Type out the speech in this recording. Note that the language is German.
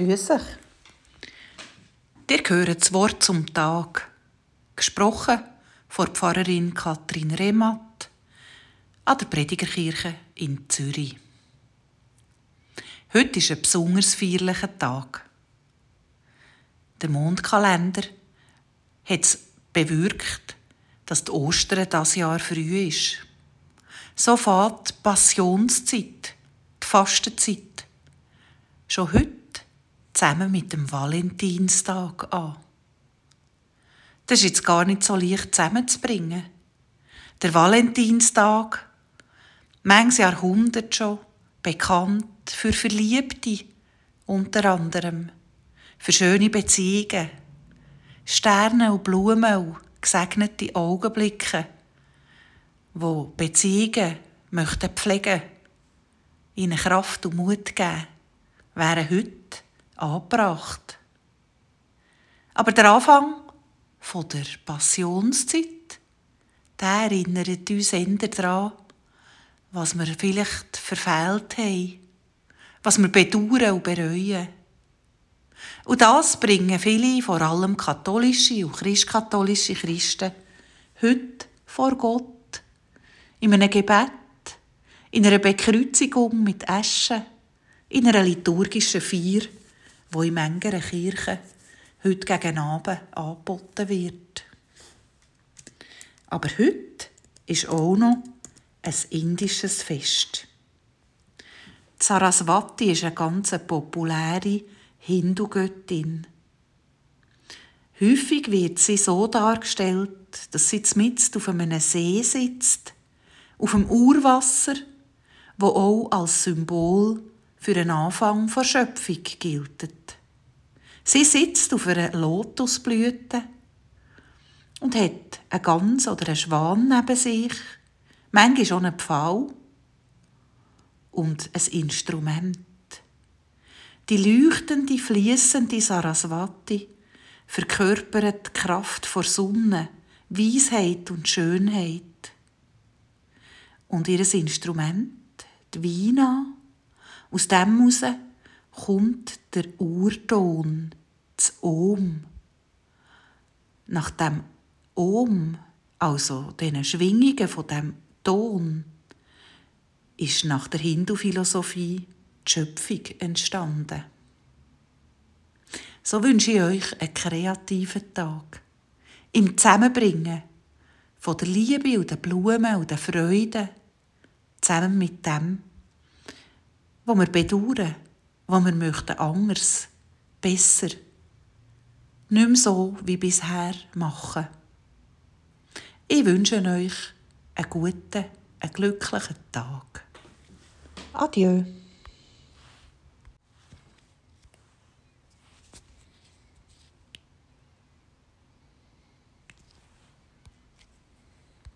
Grüß euch. Dir gehört das Wort zum Tag. Gesprochen von Pfarrerin Kathrin Rematt an der Predigerkirche in Zürich. Heute ist ein besonders feierlicher Tag. Der Mondkalender hat es bewirkt, dass die Ostern das Jahr früh ist. So fährt die Passionszeit, die Fastenzeit, schon heute zusammen mit dem Valentinstag an. Das ist jetzt gar nicht so leicht zusammenzubringen. Der Valentinstag, manches Jahrhundert schon, bekannt für Verliebte unter anderem, für schöne Beziehungen, Sterne und Blumen und gesegnete Augenblicke, wo Beziehungen möchten pflegen, ihnen Kraft und Mut geben, wären heute angebracht. Aber der Anfang von der Passionszeit, der erinnert uns eher daran, was wir vielleicht verfehlt haben, was wir bedauern und bereuen. Und das bringen viele, vor allem katholische und christkatholische Christen, heute vor Gott, in einem Gebet, in einer Bekreuzigung mit Asche, in einer liturgischen Feier, wo in manchen Kirchen heute gegen Abend angeboten wird. Aber heute ist auch noch ein indisches Fest. Saraswati ist eine ganz populäre Hindu-Göttin. Häufig wird sie so dargestellt, dass sie mitten auf einem See sitzt, auf dem Urwasser, wo auch als Symbol für den Anfang der Schöpfung gilt. Sie sitzt auf einer Lotusblüte und hat einen Gans oder einen Schwan neben sich, manchmal schon einen Pfau und ein Instrument. Die leuchtende, fließende Saraswati verkörpert die Kraft vor Sonne, Weisheit und Schönheit. Und ihr Instrument, die Vina, aus dem heraus kommt der Urton, das Om. Nach dem Om, also den Schwingungen von dem Ton, ist nach der Hindu-Philosophie die Schöpfung entstanden. So wünsche ich euch einen kreativen Tag. Im Zusammenbringen von der Liebe und der Blumen und der Freude zusammen mit dem, wo wir bedauern, wo wir möchten anders, besser, nicht mehr so wie bisher machen. Ich wünsche euch einen guten, einen glücklichen Tag. Adieu.